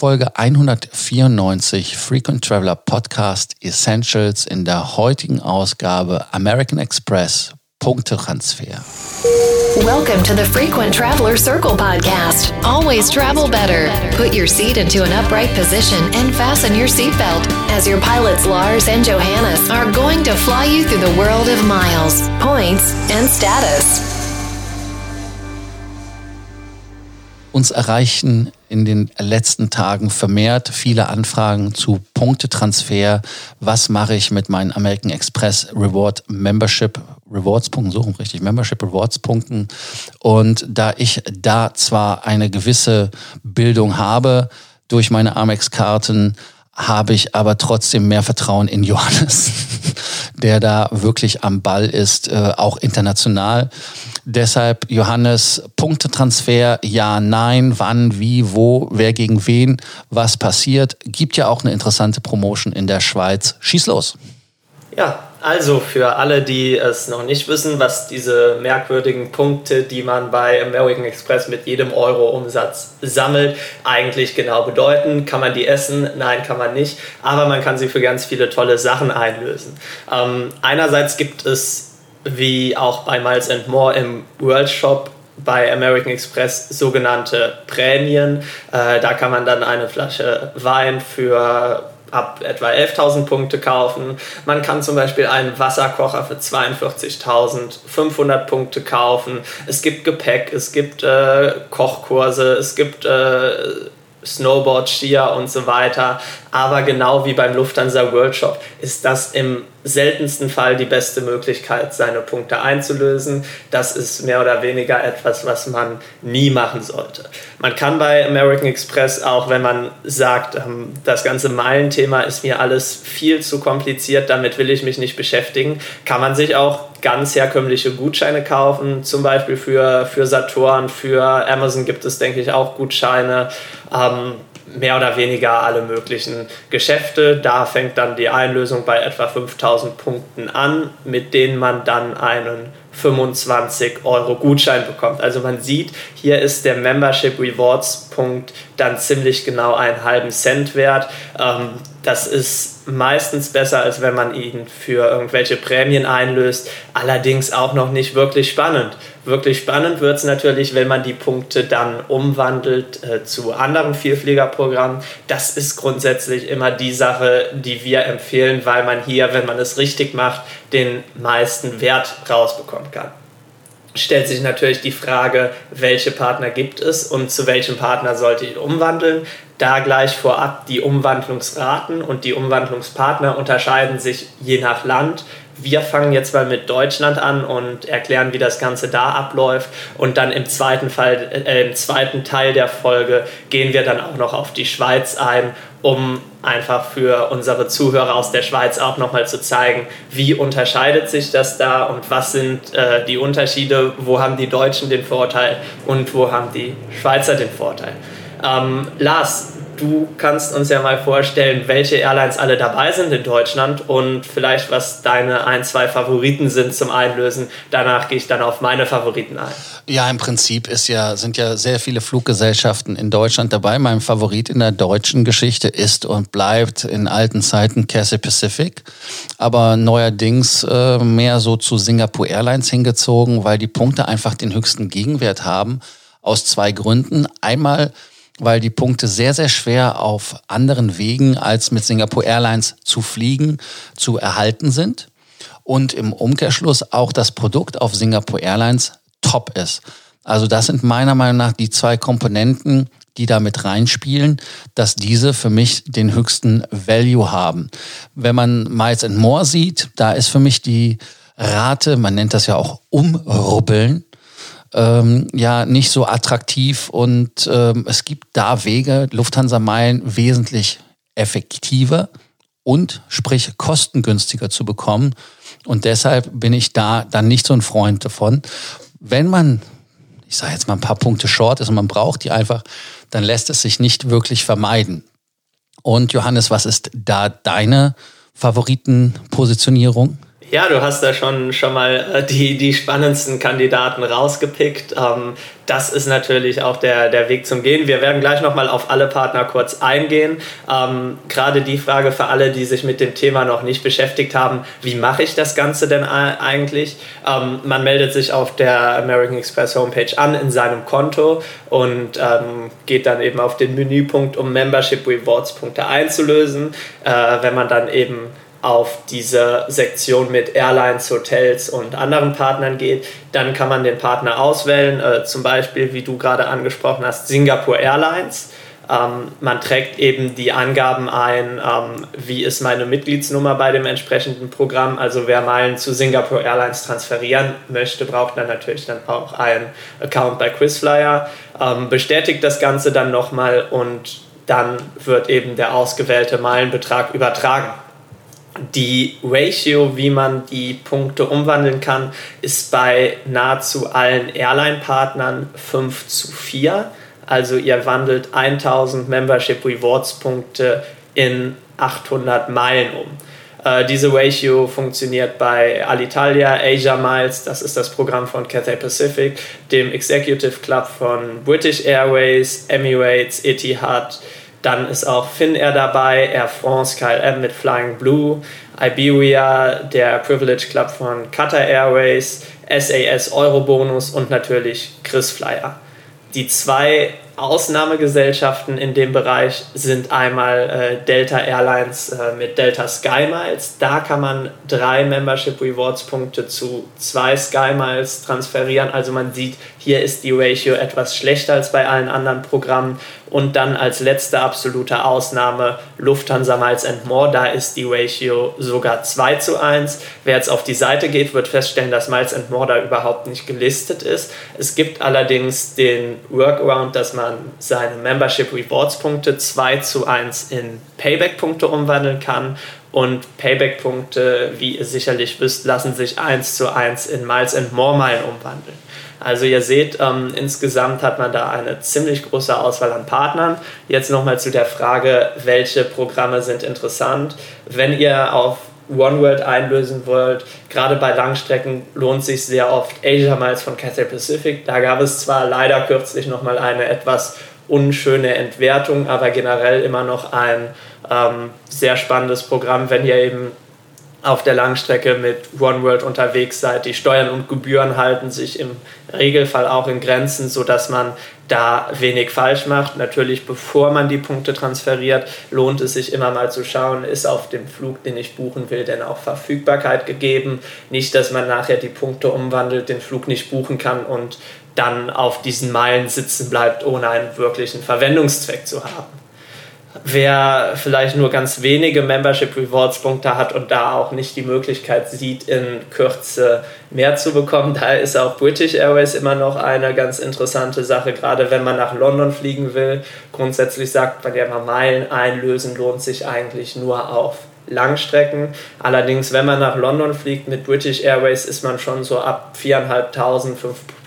Folge 194 Frequent Traveler Podcast Essentials in der heutigen Ausgabe American Express Punktetransfer. Welcome to the Frequent Traveler Circle podcast. Always travel better. Put your seat into an upright position and fasten your seatbelt as your pilots Lars and Johannes are going to fly you through the world of miles, points, and status. Uns erreichen in den letzten Tagen vermehrt viele Anfragen zu Punktetransfer. Was mache ich mit meinen American Express Reward Membership Rewards Punkten, suchen richtig, Membership Rewards Punkten. Und da ich da zwar eine gewisse Bildung habe durch meine Amex-Karten, habe ich aber trotzdem mehr Vertrauen in Johannes, der da wirklich am Ball ist, äh, auch international. Deshalb Johannes, Punktetransfer, ja, nein, wann, wie, wo, wer gegen wen, was passiert. Gibt ja auch eine interessante Promotion in der Schweiz. Schieß los. Ja, also für alle, die es noch nicht wissen, was diese merkwürdigen Punkte, die man bei American Express mit jedem Euro Umsatz sammelt, eigentlich genau bedeuten. Kann man die essen? Nein, kann man nicht. Aber man kann sie für ganz viele tolle Sachen einlösen. Ähm, einerseits gibt es wie auch bei Miles and More im World Shop bei American Express sogenannte Prämien. Äh, da kann man dann eine Flasche Wein für ab etwa 11.000 Punkte kaufen. Man kann zum Beispiel einen Wasserkocher für 42.500 Punkte kaufen. Es gibt Gepäck, es gibt äh, Kochkurse, es gibt äh, Snowboard, Skier und so weiter. Aber genau wie beim Lufthansa World Shop ist das im seltensten Fall die beste Möglichkeit, seine Punkte einzulösen. Das ist mehr oder weniger etwas, was man nie machen sollte. Man kann bei American Express auch, wenn man sagt, ähm, das ganze Meilenthema ist mir alles viel zu kompliziert, damit will ich mich nicht beschäftigen, kann man sich auch ganz herkömmliche Gutscheine kaufen, zum Beispiel für, für Saturn, für Amazon gibt es, denke ich, auch Gutscheine. Ähm, mehr oder weniger alle möglichen Geschäfte. Da fängt dann die Einlösung bei etwa 5000 Punkten an, mit denen man dann einen 25 Euro Gutschein bekommt. Also man sieht, hier ist der Membership Rewards Punkt dann ziemlich genau einen halben Cent wert. Ähm, das ist meistens besser, als wenn man ihn für irgendwelche Prämien einlöst. Allerdings auch noch nicht wirklich spannend. Wirklich spannend wird es natürlich, wenn man die Punkte dann umwandelt äh, zu anderen Vielfliegerprogrammen. Das ist grundsätzlich immer die Sache, die wir empfehlen, weil man hier, wenn man es richtig macht, den meisten Wert rausbekommen kann stellt sich natürlich die Frage, welche Partner gibt es und zu welchem Partner sollte ich umwandeln. Da gleich vorab die Umwandlungsraten und die Umwandlungspartner unterscheiden sich je nach Land. Wir fangen jetzt mal mit Deutschland an und erklären, wie das Ganze da abläuft. Und dann im zweiten, Fall, äh, im zweiten Teil der Folge gehen wir dann auch noch auf die Schweiz ein, um einfach für unsere Zuhörer aus der Schweiz auch nochmal zu zeigen, wie unterscheidet sich das da und was sind äh, die Unterschiede, wo haben die Deutschen den Vorteil und wo haben die Schweizer den Vorteil. Ähm, Lars, du kannst uns ja mal vorstellen, welche Airlines alle dabei sind in Deutschland und vielleicht was deine ein, zwei Favoriten sind zum Einlösen. Danach gehe ich dann auf meine Favoriten ein. Ja, im Prinzip ist ja, sind ja sehr viele Fluggesellschaften in Deutschland dabei. Mein Favorit in der deutschen Geschichte ist und bleibt in alten Zeiten Cathay Pacific, aber neuerdings äh, mehr so zu Singapore Airlines hingezogen, weil die Punkte einfach den höchsten Gegenwert haben. Aus zwei Gründen. Einmal weil die Punkte sehr, sehr schwer auf anderen Wegen als mit Singapore Airlines zu fliegen, zu erhalten sind. Und im Umkehrschluss auch das Produkt auf Singapore Airlines top ist. Also das sind meiner Meinung nach die zwei Komponenten, die da mit reinspielen, dass diese für mich den höchsten Value haben. Wenn man Miles and More sieht, da ist für mich die Rate, man nennt das ja auch umrubbeln, ähm, ja nicht so attraktiv und ähm, es gibt da Wege, Lufthansa-Meilen wesentlich effektiver und sprich kostengünstiger zu bekommen. Und deshalb bin ich da dann nicht so ein Freund davon. Wenn man, ich sage jetzt mal ein paar Punkte short ist und man braucht die einfach, dann lässt es sich nicht wirklich vermeiden. Und Johannes, was ist da deine Favoritenpositionierung? Ja, du hast da schon, schon mal äh, die, die spannendsten Kandidaten rausgepickt. Ähm, das ist natürlich auch der, der Weg zum Gehen. Wir werden gleich nochmal auf alle Partner kurz eingehen. Ähm, gerade die Frage für alle, die sich mit dem Thema noch nicht beschäftigt haben, wie mache ich das Ganze denn eigentlich? Ähm, man meldet sich auf der American Express Homepage an in seinem Konto und geht dann eben auf den Menüpunkt, um Membership Rewards Punkte einzulösen. Äh, wenn man dann eben auf diese Sektion mit Airlines, Hotels und anderen Partnern geht, dann kann man den Partner auswählen, äh, zum Beispiel, wie du gerade angesprochen hast, Singapore Airlines. Ähm, man trägt eben die Angaben ein, ähm, wie ist meine Mitgliedsnummer bei dem entsprechenden Programm. Also wer Meilen zu Singapore Airlines transferieren möchte, braucht dann natürlich dann auch einen Account bei QuizFlyer, ähm, bestätigt das Ganze dann nochmal und dann wird eben der ausgewählte Meilenbetrag übertragen die Ratio, wie man die Punkte umwandeln kann, ist bei nahezu allen Airline-Partnern 5 zu 4. Also ihr wandelt 1000 Membership Rewards Punkte in 800 Meilen um. Äh, diese Ratio funktioniert bei Alitalia, Asia Miles, das ist das Programm von Cathay Pacific, dem Executive Club von British Airways, Emirates, Etihad, dann ist auch Finnair dabei, Air France, KLM mit Flying Blue, Iberia, der Privilege Club von Qatar Airways, SAS Eurobonus und natürlich Chris Flyer. Die zwei Ausnahmegesellschaften in dem Bereich sind einmal äh, Delta Airlines äh, mit Delta Sky Miles. Da kann man drei Membership Rewards Punkte zu zwei Sky Miles transferieren. Also man sieht, hier ist die Ratio etwas schlechter als bei allen anderen Programmen. Und dann als letzte absolute Ausnahme Lufthansa Miles and More. Da ist die Ratio sogar 2 zu 1. Wer jetzt auf die Seite geht, wird feststellen, dass Miles and More da überhaupt nicht gelistet ist. Es gibt allerdings den Workaround, dass man seine Membership Rewards Punkte 2 zu 1 in Payback Punkte umwandeln kann. Und Payback-Punkte, wie ihr sicherlich wisst, lassen sich 1 zu 1 in Miles and More Meilen umwandeln. Also ihr seht, ähm, insgesamt hat man da eine ziemlich große Auswahl an Partnern. Jetzt nochmal zu der Frage, welche Programme sind interessant. Wenn ihr auf OneWorld einlösen wollt, gerade bei Langstrecken lohnt sich sehr oft Asia Miles von Cathay Pacific. Da gab es zwar leider kürzlich nochmal eine etwas unschöne Entwertung, aber generell immer noch ein ähm, sehr spannendes Programm, wenn ihr eben auf der Langstrecke mit OneWorld unterwegs seid. Die Steuern und Gebühren halten sich im Regelfall auch in Grenzen, sodass man da wenig falsch macht. Natürlich, bevor man die Punkte transferiert, lohnt es sich immer mal zu schauen, ist auf dem Flug, den ich buchen will, denn auch Verfügbarkeit gegeben. Nicht, dass man nachher die Punkte umwandelt, den Flug nicht buchen kann und dann auf diesen Meilen sitzen bleibt, ohne einen wirklichen Verwendungszweck zu haben. Wer vielleicht nur ganz wenige Membership Rewards Punkte hat und da auch nicht die Möglichkeit sieht, in Kürze mehr zu bekommen, da ist auch British Airways immer noch eine ganz interessante Sache, gerade wenn man nach London fliegen will. Grundsätzlich sagt man ja mal, Meilen einlösen lohnt sich eigentlich nur auf Langstrecken. Allerdings, wenn man nach London fliegt mit British Airways, ist man schon so ab 4.500, 5.000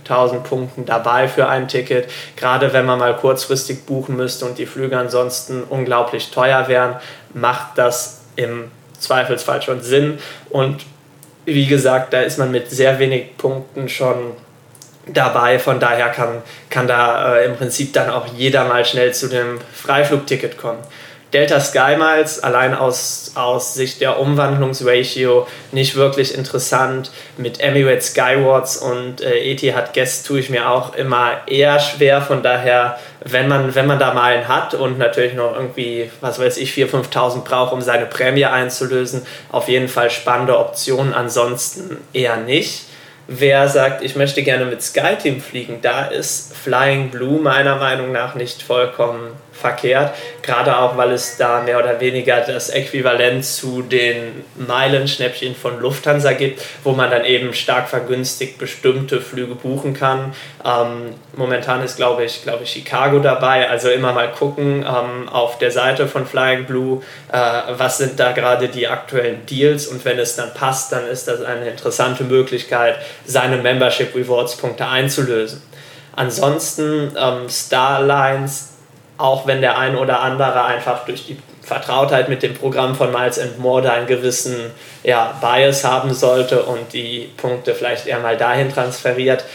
1000 Punkten dabei für ein Ticket. Gerade wenn man mal kurzfristig buchen müsste und die Flüge ansonsten unglaublich teuer wären, macht das im Zweifelsfall schon Sinn. Und wie gesagt, da ist man mit sehr wenig Punkten schon dabei. Von daher kann, kann da äh, im Prinzip dann auch jeder mal schnell zu dem Freiflugticket kommen. Delta Sky Miles allein aus, aus Sicht der Umwandlungsratio nicht wirklich interessant. Mit Emirates Skywards und äh, Etihad Guest tue ich mir auch immer eher schwer. Von daher, wenn man, wenn man da mal einen hat und natürlich noch irgendwie, was weiß ich, 4.000, 5.000 braucht, um seine Prämie einzulösen, auf jeden Fall spannende Optionen. Ansonsten eher nicht. Wer sagt, ich möchte gerne mit SkyTeam fliegen, da ist Flying Blue meiner Meinung nach nicht vollkommen verkehrt, gerade auch weil es da mehr oder weniger das Äquivalent zu den Meilenschnäppchen von Lufthansa gibt, wo man dann eben stark vergünstigt bestimmte Flüge buchen kann. Ähm, momentan ist, glaube ich, glaube ich, Chicago dabei, also immer mal gucken ähm, auf der Seite von Flying Blue, äh, was sind da gerade die aktuellen Deals und wenn es dann passt, dann ist das eine interessante Möglichkeit, seine Membership Rewards Punkte einzulösen. Ansonsten ähm, Starlines auch wenn der ein oder andere einfach durch die Vertrautheit mit dem Programm von Miles and More da einen gewissen ja, Bias haben sollte und die Punkte vielleicht eher mal dahin transferiert.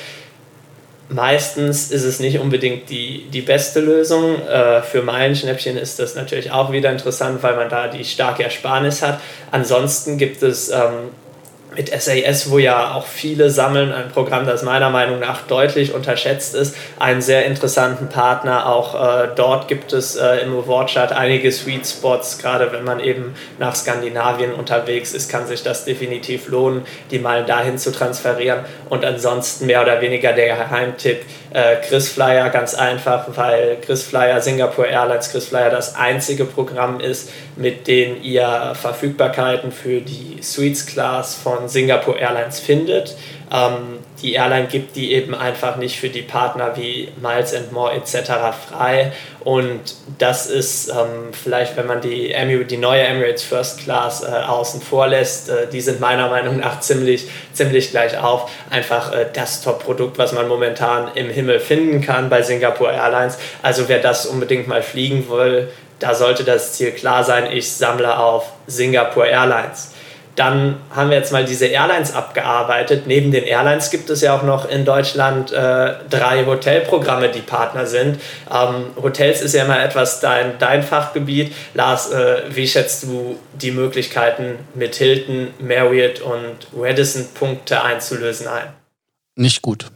Meistens ist es nicht unbedingt die, die beste Lösung. Äh, für Meilenschnäppchen ist das natürlich auch wieder interessant, weil man da die starke Ersparnis hat. Ansonsten gibt es ähm, mit SAS, wo ja auch viele sammeln, ein Programm, das meiner Meinung nach deutlich unterschätzt ist, einen sehr interessanten Partner. Auch äh, dort gibt es äh, im Awardchart einige Sweet Spots, gerade wenn man eben nach Skandinavien unterwegs ist, kann sich das definitiv lohnen, die mal dahin zu transferieren. Und ansonsten mehr oder weniger der Geheimtipp, äh, Chris Flyer ganz einfach, weil Chris Flyer, Singapore Airlines Chris Flyer das einzige Programm ist, mit dem ihr Verfügbarkeiten für die Suites Class von Singapore Airlines findet. Ähm, die Airline gibt die eben einfach nicht für die Partner wie Miles and More etc. frei. Und das ist ähm, vielleicht, wenn man die, Emirates, die neue Emirates First Class äh, außen vor lässt, äh, die sind meiner Meinung nach ziemlich, ziemlich gleich auf. Einfach äh, das Top-Produkt, was man momentan im Himmel finden kann bei Singapore Airlines. Also wer das unbedingt mal fliegen will, da sollte das Ziel klar sein, ich sammle auf Singapore Airlines. Dann haben wir jetzt mal diese Airlines abgearbeitet. Neben den Airlines gibt es ja auch noch in Deutschland äh, drei Hotelprogramme, die Partner sind. Ähm, Hotels ist ja immer etwas dein, dein Fachgebiet. Lars, äh, wie schätzt du die Möglichkeiten mit Hilton, Marriott und Radisson Punkte einzulösen ein? Nicht gut.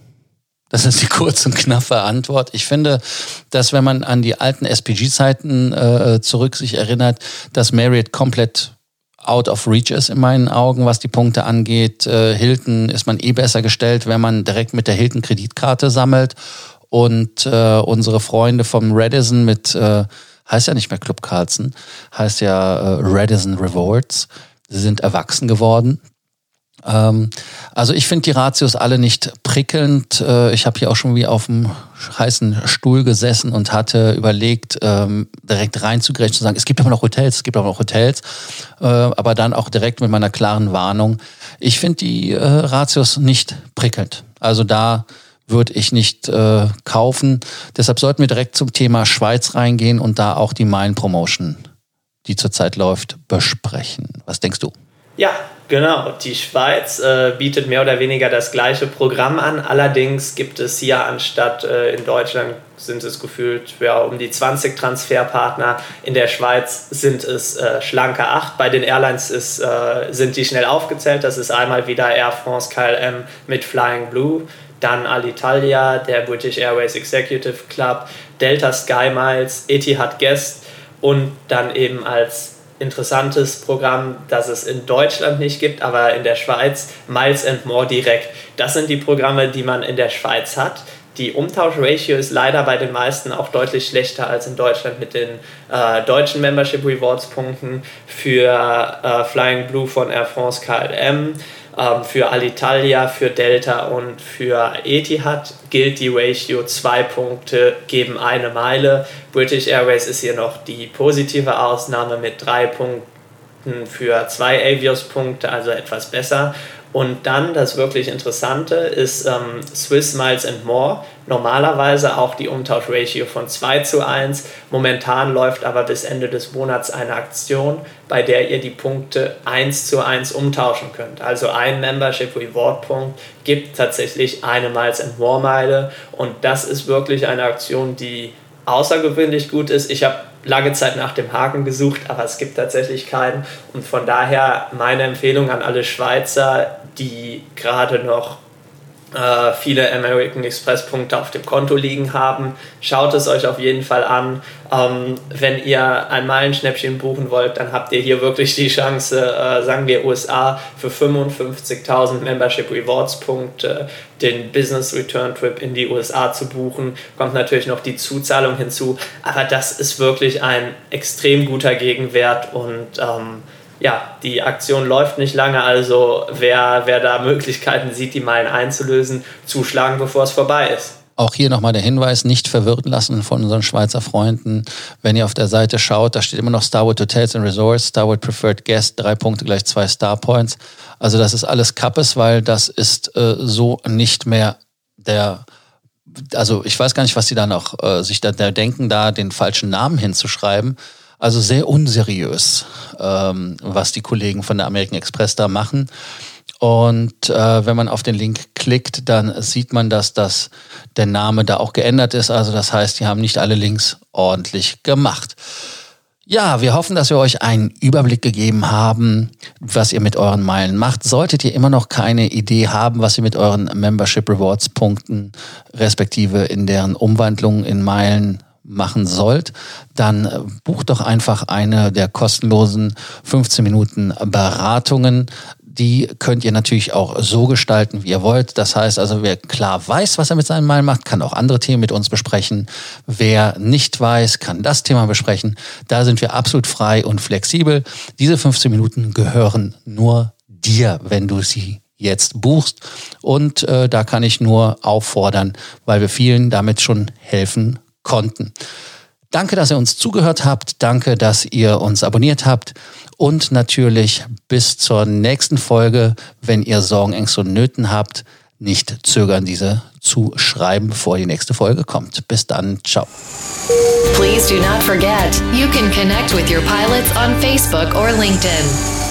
Das ist die kurze und knappe Antwort. Ich finde, dass wenn man an die alten SPG-Zeiten äh, zurück sich erinnert, dass Marriott komplett out of reach ist in meinen Augen, was die Punkte angeht. Äh, Hilton ist man eh besser gestellt, wenn man direkt mit der Hilton Kreditkarte sammelt. Und äh, unsere Freunde vom Redison mit, äh, heißt ja nicht mehr Club Carlson, heißt ja äh, Redison Rewards. Sie sind erwachsen geworden. Ähm, also ich finde die Ratios alle nicht prickelnd. Äh, ich habe hier auch schon wie auf dem heißen Stuhl gesessen und hatte überlegt, ähm, direkt reinzugreifen, zu sagen, es gibt aber noch Hotels, es gibt aber noch Hotels, äh, aber dann auch direkt mit meiner klaren Warnung. Ich finde die äh, Ratios nicht prickelnd. Also da würde ich nicht äh, kaufen. Deshalb sollten wir direkt zum Thema Schweiz reingehen und da auch die Meilen Promotion, die zurzeit läuft, besprechen. Was denkst du? Ja, genau. Die Schweiz äh, bietet mehr oder weniger das gleiche Programm an. Allerdings gibt es hier anstatt äh, in Deutschland sind es gefühlt ja, um die 20 Transferpartner. In der Schweiz sind es äh, schlanke 8. Bei den Airlines ist, äh, sind die schnell aufgezählt. Das ist einmal wieder Air France KLM mit Flying Blue, dann Alitalia, der British Airways Executive Club, Delta Sky Miles, Etihad Guest und dann eben als interessantes Programm, das es in Deutschland nicht gibt, aber in der Schweiz, Miles and More direkt. Das sind die Programme, die man in der Schweiz hat. Die Umtauschratio ist leider bei den meisten auch deutlich schlechter als in Deutschland mit den äh, deutschen Membership Rewards Punkten für äh, Flying Blue von Air France KLM ähm, für Alitalia, für Delta und für Etihad gilt die Ratio zwei Punkte geben eine Meile. British Airways ist hier noch die positive Ausnahme mit drei Punkten für zwei Avios-Punkte, also etwas besser. Und dann das wirklich Interessante ist ähm, Swiss Miles and More. Normalerweise auch die Umtauschratio von 2 zu 1. Momentan läuft aber bis Ende des Monats eine Aktion, bei der ihr die Punkte 1 zu 1 umtauschen könnt. Also ein Membership Reward Punkt gibt tatsächlich eine Miles and More Meile. Und das ist wirklich eine Aktion, die außergewöhnlich gut ist. Ich habe lange Zeit nach dem Haken gesucht, aber es gibt tatsächlich keinen. Und von daher meine Empfehlung an alle Schweizer, die gerade noch äh, viele American Express Punkte auf dem Konto liegen haben. Schaut es euch auf jeden Fall an. Ähm, wenn ihr ein Meilenschnäppchen buchen wollt, dann habt ihr hier wirklich die Chance, äh, sagen wir USA, für 55.000 Membership Rewards Punkte den Business Return Trip in die USA zu buchen. Kommt natürlich noch die Zuzahlung hinzu, aber das ist wirklich ein extrem guter Gegenwert und ähm, ja, die Aktion läuft nicht lange, also wer, wer da Möglichkeiten sieht, die Meilen einzulösen, zuschlagen, bevor es vorbei ist. Auch hier nochmal der Hinweis, nicht verwirren lassen von unseren Schweizer Freunden. Wenn ihr auf der Seite schaut, da steht immer noch Starwood Hotels and Resorts, Starwood Preferred Guest, drei Punkte gleich zwei Star Points. Also das ist alles Kappes, weil das ist äh, so nicht mehr der also ich weiß gar nicht, was sie da noch äh, sich da, da denken, da den falschen Namen hinzuschreiben. Also sehr unseriös, ähm, was die Kollegen von der American Express da machen. Und äh, wenn man auf den Link klickt, dann sieht man, dass das der Name da auch geändert ist. Also das heißt, die haben nicht alle Links ordentlich gemacht. Ja, wir hoffen, dass wir euch einen Überblick gegeben haben, was ihr mit euren Meilen macht. Solltet ihr immer noch keine Idee haben, was ihr mit euren Membership Rewards Punkten respektive in deren Umwandlung in Meilen machen sollt, dann bucht doch einfach eine der kostenlosen 15 Minuten Beratungen die könnt ihr natürlich auch so gestalten, wie ihr wollt. Das heißt also, wer klar weiß, was er mit seinen Meilen macht, kann auch andere Themen mit uns besprechen. Wer nicht weiß, kann das Thema besprechen. Da sind wir absolut frei und flexibel. Diese 15 Minuten gehören nur dir, wenn du sie jetzt buchst. Und äh, da kann ich nur auffordern, weil wir vielen damit schon helfen konnten. Danke, dass ihr uns zugehört habt. Danke, dass ihr uns abonniert habt. Und natürlich bis zur nächsten Folge, wenn ihr Sorgen, Ängste und Nöten habt, nicht zögern, diese zu schreiben, bevor die nächste Folge kommt. Bis dann, ciao. Please do not forget, you can connect with your pilots on Facebook or LinkedIn.